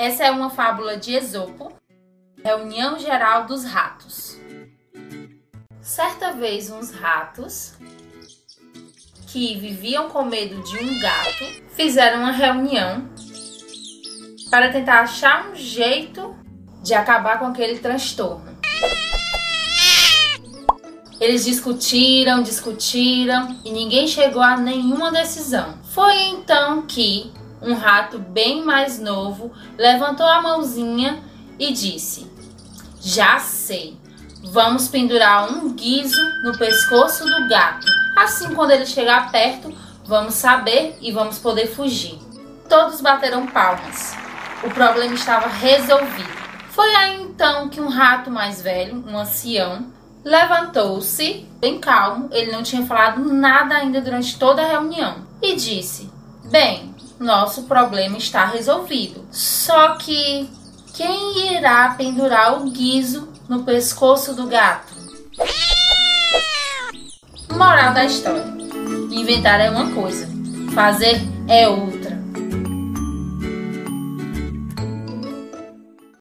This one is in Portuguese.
Essa é uma fábula de Esopo, Reunião Geral dos Ratos. Certa vez, uns ratos que viviam com medo de um gato fizeram uma reunião para tentar achar um jeito de acabar com aquele transtorno. Eles discutiram, discutiram e ninguém chegou a nenhuma decisão. Foi então que um rato bem mais novo levantou a mãozinha e disse: Já sei, vamos pendurar um guiso no pescoço do gato. Assim, quando ele chegar perto, vamos saber e vamos poder fugir. Todos bateram palmas. O problema estava resolvido. Foi aí então que um rato mais velho, um ancião, levantou-se, bem calmo, ele não tinha falado nada ainda durante toda a reunião, e disse: Bem, nosso problema está resolvido. Só que quem irá pendurar o guizo no pescoço do gato? Moral da história: inventar é uma coisa, fazer é outra.